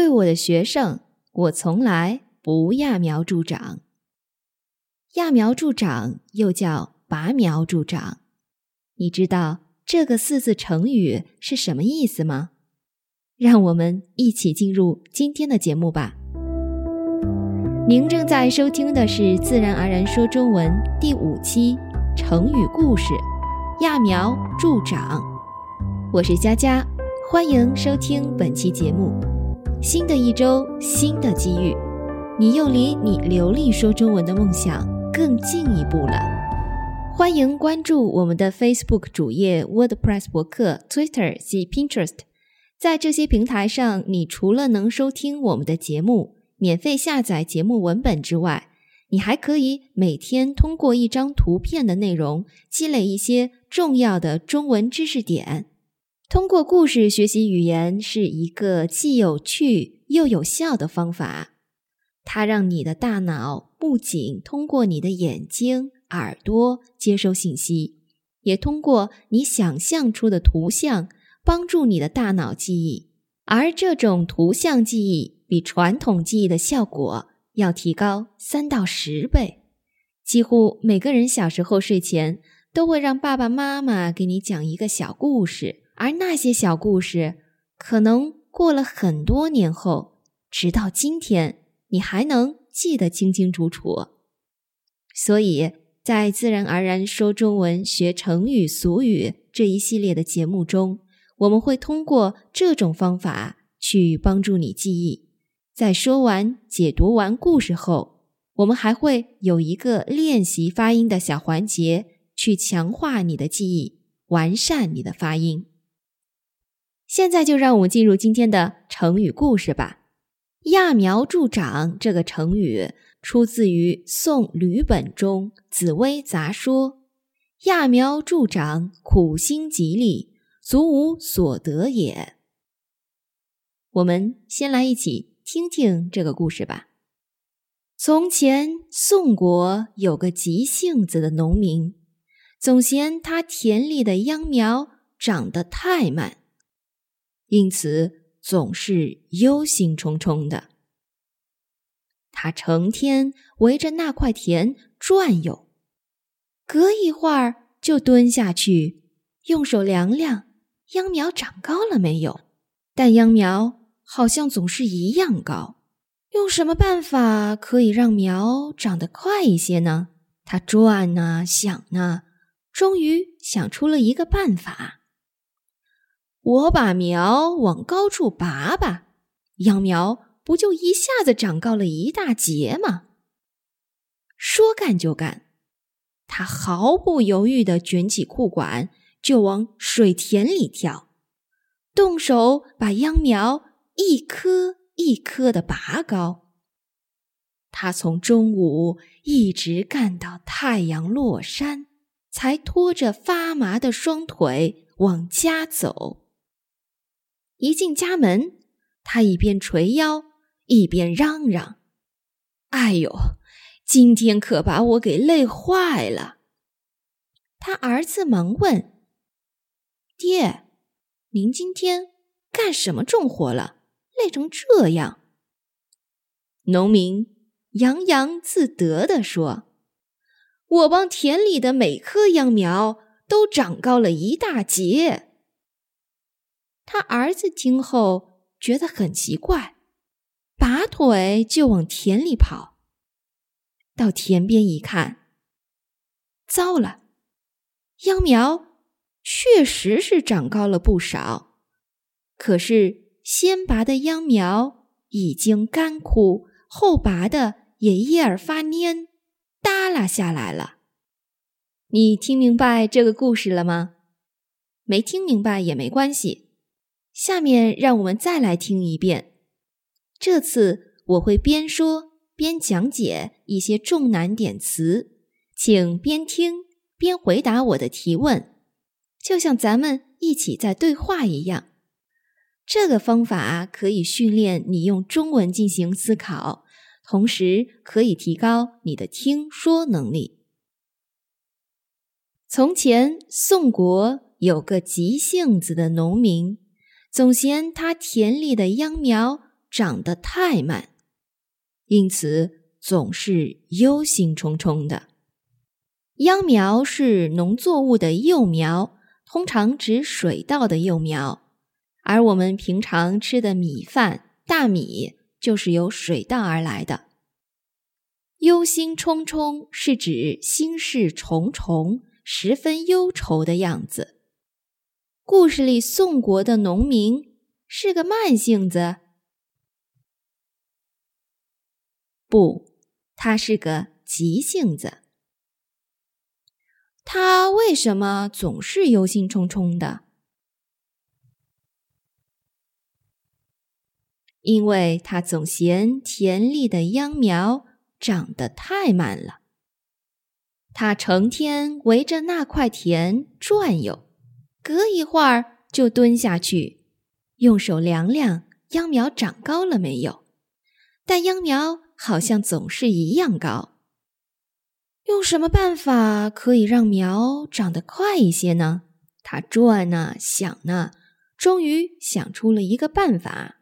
对我的学生，我从来不揠苗助长。揠苗助长又叫拔苗助长，你知道这个四字成语是什么意思吗？让我们一起进入今天的节目吧。您正在收听的是《自然而然说中文》第五期成语故事《揠苗助长》，我是佳佳，欢迎收听本期节目。新的一周，新的机遇，你又离你流利说中文的梦想更进一步了。欢迎关注我们的 Facebook 主页、WordPress 博客、Twitter 及 Pinterest。在这些平台上，你除了能收听我们的节目、免费下载节目文本之外，你还可以每天通过一张图片的内容积累一些重要的中文知识点。通过故事学习语言是一个既有趣又有效的方法，它让你的大脑不仅通过你的眼睛、耳朵接收信息，也通过你想象出的图像帮助你的大脑记忆。而这种图像记忆比传统记忆的效果要提高三到十倍。几乎每个人小时候睡前都会让爸爸妈妈给你讲一个小故事。而那些小故事，可能过了很多年后，直到今天，你还能记得清清楚楚。所以在自然而然说中文学成语俗语这一系列的节目中，我们会通过这种方法去帮助你记忆。在说完、解读完故事后，我们还会有一个练习发音的小环节，去强化你的记忆，完善你的发音。现在就让我们进入今天的成语故事吧。揠苗助长这个成语出自于宋吕本中《紫微杂说》，揠苗助长，苦心极力，足无所得也。我们先来一起听听这个故事吧。从前，宋国有个急性子的农民，总嫌他田里的秧苗长得太慢。因此，总是忧心忡忡的。他成天围着那块田转悠，隔一会儿就蹲下去，用手量量秧苗长高了没有。但秧苗好像总是一样高。用什么办法可以让苗长得快一些呢？他转呐想呐，终于想出了一个办法。我把苗往高处拔拔，秧苗不就一下子长高了一大截吗？说干就干，他毫不犹豫地卷起裤管就往水田里跳，动手把秧苗一颗一颗地拔高。他从中午一直干到太阳落山，才拖着发麻的双腿往家走。一进家门，他一边捶腰，一边嚷嚷：“哎呦，今天可把我给累坏了！”他儿子忙问：“爹，您今天干什么重活了？累成这样？”农民洋洋自得地说：“我帮田里的每棵秧苗都长高了一大截。”他儿子听后觉得很奇怪，拔腿就往田里跑。到田边一看，糟了，秧苗确实是长高了不少，可是先拔的秧苗已经干枯，后拔的也叶儿发蔫，耷拉下来了。你听明白这个故事了吗？没听明白也没关系。下面让我们再来听一遍。这次我会边说边讲解一些重难点词，请边听边回答我的提问，就像咱们一起在对话一样。这个方法可以训练你用中文进行思考，同时可以提高你的听说能力。从前，宋国有个急性子的农民。总嫌他田里的秧苗长得太慢，因此总是忧心忡忡的。秧苗是农作物的幼苗，通常指水稻的幼苗，而我们平常吃的米饭、大米就是由水稻而来的。忧心忡忡是指心事重重、十分忧愁的样子。故事里宋国的农民是个慢性子，不，他是个急性子。他为什么总是忧心忡忡的？因为他总嫌田里的秧苗长得太慢了。他成天围着那块田转悠，隔一会儿就蹲下去，用手量量秧苗长高了没有。但秧苗好像总是一样高。用什么办法可以让苗长得快一些呢？他转呢，想呢，终于想出了一个办法。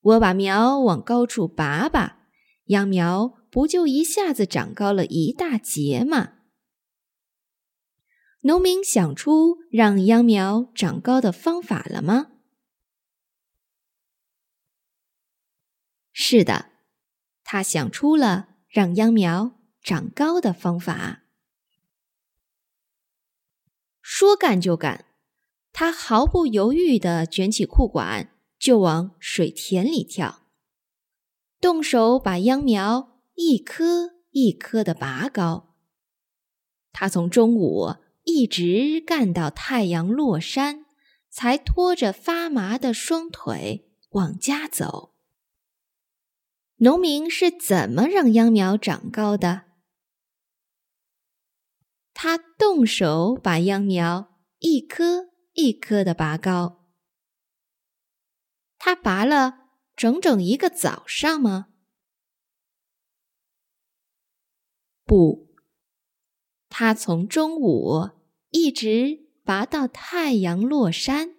我把苗往高处拔拔，秧苗不就一下子长高了一大截吗？农民想出让秧苗长高的方法了吗？是的，他想出了让秧苗。长高的方法，说干就干，他毫不犹豫地卷起裤管，就往水田里跳，动手把秧苗一颗一颗的拔高。他从中午一直干到太阳落山，才拖着发麻的双腿往家走。农民是怎么让秧苗长高的？他动手把秧苗一颗一颗的拔高。他拔了整整一个早上吗？不，他从中午一直拔到太阳落山。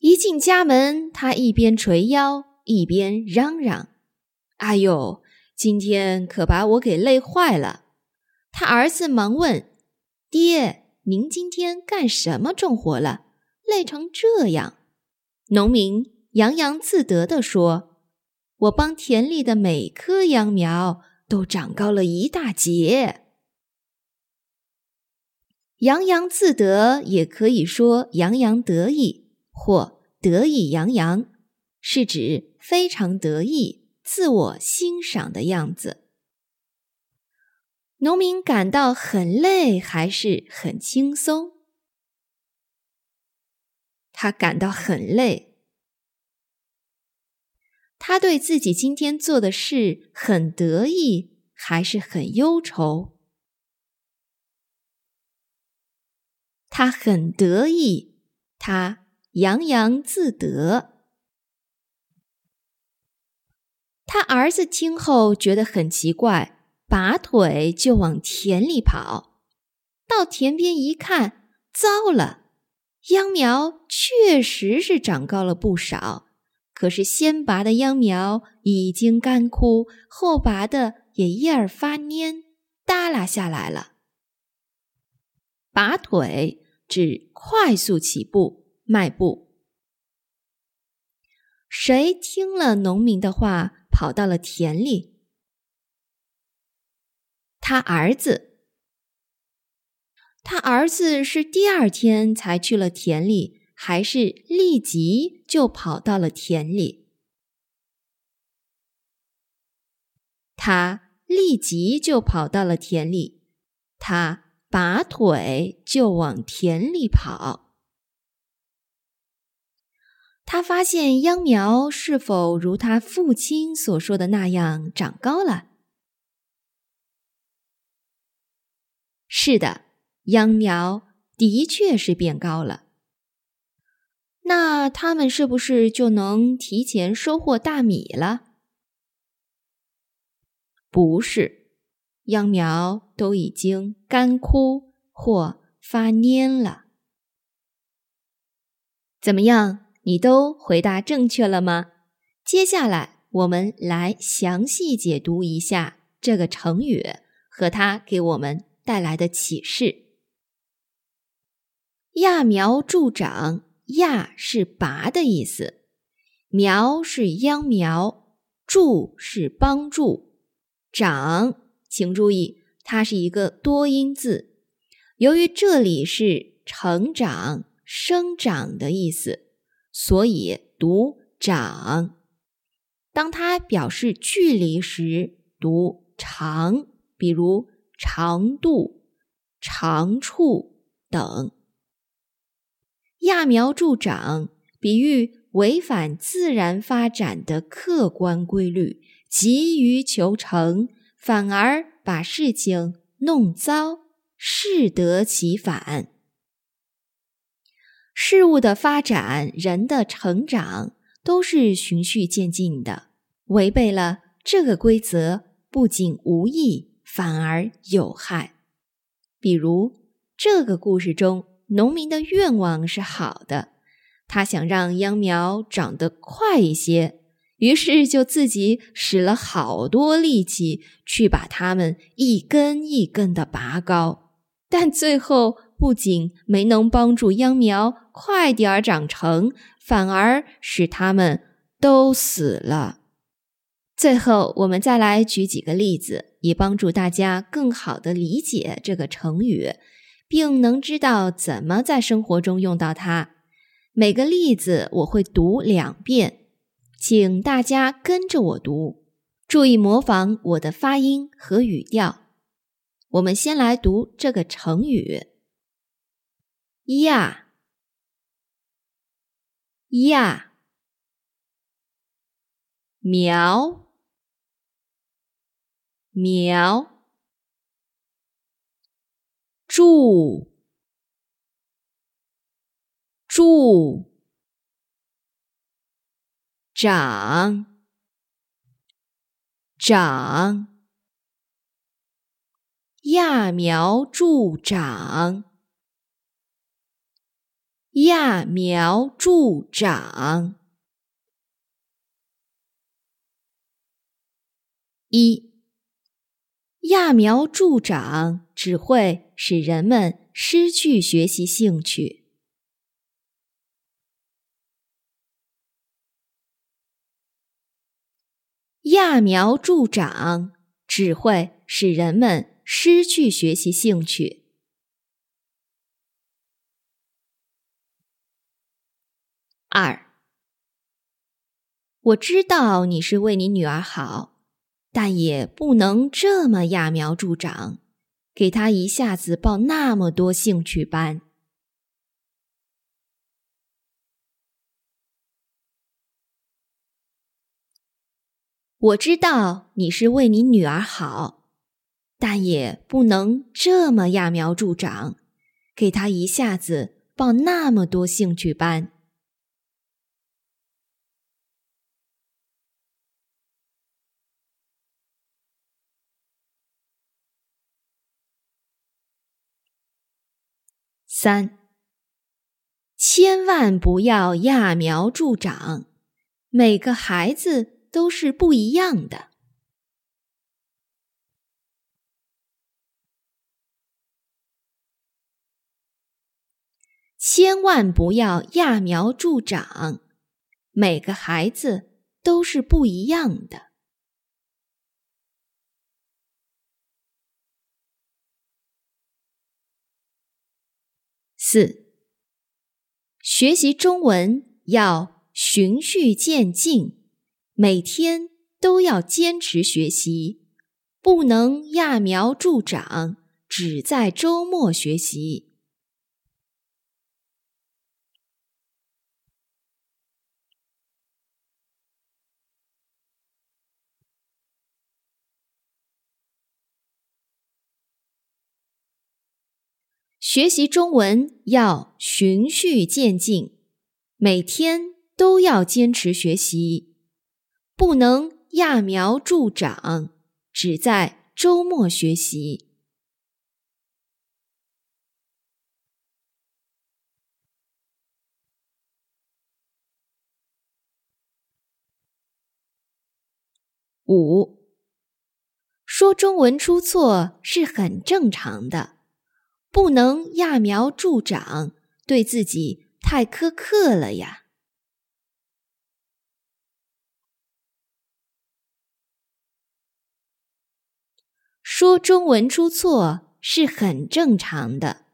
一进家门，他一边捶腰一边嚷嚷：“哎呦，今天可把我给累坏了！”他儿子忙问：“爹，您今天干什么重活了？累成这样？”农民洋洋自得地说：“我帮田里的每棵秧苗都长高了一大截。”洋洋自得也可以说洋洋得意或得意洋洋，是指非常得意、自我欣赏的样子。农民感到很累，还是很轻松？他感到很累。他对自己今天做的事很得意，还是很忧愁？他很得意，他洋洋自得。他儿子听后觉得很奇怪。拔腿就往田里跑，到田边一看，糟了！秧苗确实是长高了不少，可是先拔的秧苗已经干枯，后拔的也叶儿发蔫，耷拉下来了。拔腿指快速起步、迈步。谁听了农民的话，跑到了田里？他儿子，他儿子是第二天才去了田里，还是立即就跑到了田里？他立即就跑到了田里，他拔腿就往田里跑。他发现秧苗是否如他父亲所说的那样长高了？是的，秧苗的确是变高了。那他们是不是就能提前收获大米了？不是，秧苗都已经干枯或发蔫了。怎么样？你都回答正确了吗？接下来我们来详细解读一下这个成语和它给我们带来的启示。揠苗助长，揠是拔的意思，苗是秧苗，助是帮助，长，请注意，它是一个多音字。由于这里是成长、生长的意思，所以读长。当它表示距离时，读长，比如长度、长处等。揠苗助长，比喻违反自然发展的客观规律，急于求成，反而把事情弄糟，适得其反。事物的发展，人的成长，都是循序渐进的。违背了这个规则，不仅无益，反而有害。比如这个故事中，农民的愿望是好的，他想让秧苗长得快一些，于是就自己使了好多力气去把它们一根一根的拔高，但最后不仅没能帮助秧苗快点儿长成，反而使它们都死了。最后，我们再来举几个例子，以帮助大家更好的理解这个成语，并能知道怎么在生活中用到它。每个例子我会读两遍，请大家跟着我读，注意模仿我的发音和语调。我们先来读这个成语：呀。呀。苗。苗，助，助，长，长，揠苗助长，揠苗助长，一。揠苗助长只会使人们失去学习兴趣。揠苗助长只会使人们失去学习兴趣。二，我知道你是为你女儿好。但也不能这么揠苗助长，给她一下子报那么多兴趣班。我知道你是为你女儿好，但也不能这么揠苗助长，给她一下子报那么多兴趣班。三，千万不要揠苗助长，每个孩子都是不一样的。千万不要揠苗助长，每个孩子都是不一样的。四，学习中文要循序渐进，每天都要坚持学习，不能揠苗助长，只在周末学习。学习中文要循序渐进，每天都要坚持学习，不能揠苗助长只在周末学习。五说中文出错是很正常的不能揠苗助长对自己太苛刻了呀。说中文出错是很正常的，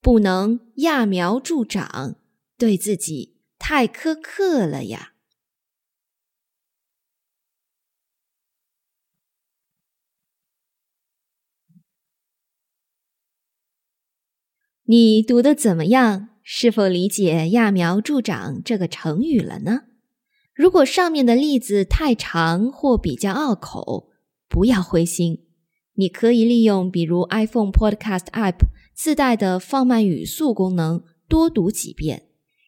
不能揠苗助长，对自己太苛刻了呀。你读的怎么样？是否理解“揠苗助长”这个成语了呢？如果上面的例子太长或比较拗口，不要灰心，你可以利用比如 iPhone Podcast App 自带的放慢语速功能，多读几遍；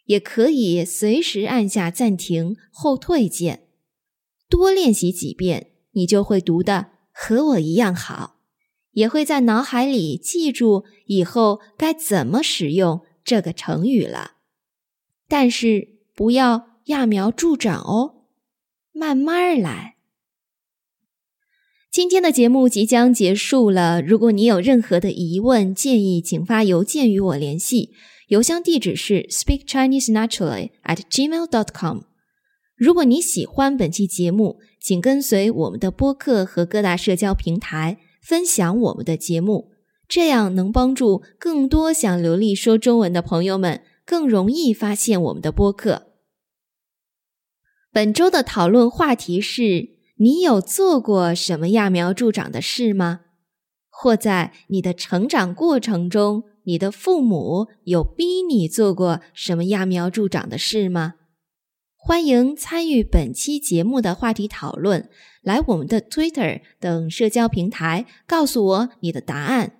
也可以随时按下暂停、后退键，多练习几遍，你就会读的和我一样好。也会在脑海里记住以后该怎么使用这个成语了，但是不要揠苗助长哦，慢慢来。今天的节目即将结束了，如果你有任何的疑问建议，请发邮件与我联系，邮箱地址是 speak chinese naturally at gmail dot com。如果你喜欢本期节目，请跟随我们的播客和各大社交平台。分享我们的节目，这样能帮助更多想流利说中文的朋友们更容易发现我们的播客。本周的讨论话题是：你有做过什么揠苗助长的事吗？或在你的成长过程中，你的父母有逼你做过什么揠苗助长的事吗？欢迎参与本期节目的话题讨论。来我们的 Twitter 等社交平台，告诉我你的答案。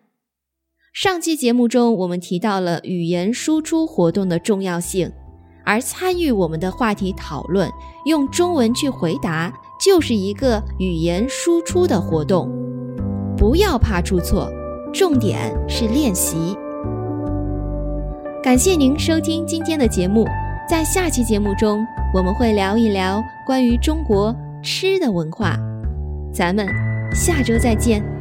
上期节目中，我们提到了语言输出活动的重要性，而参与我们的话题讨论，用中文去回答，就是一个语言输出的活动。不要怕出错，重点是练习。感谢您收听今天的节目，在下期节目中，我们会聊一聊关于中国。吃的文化，咱们下周再见。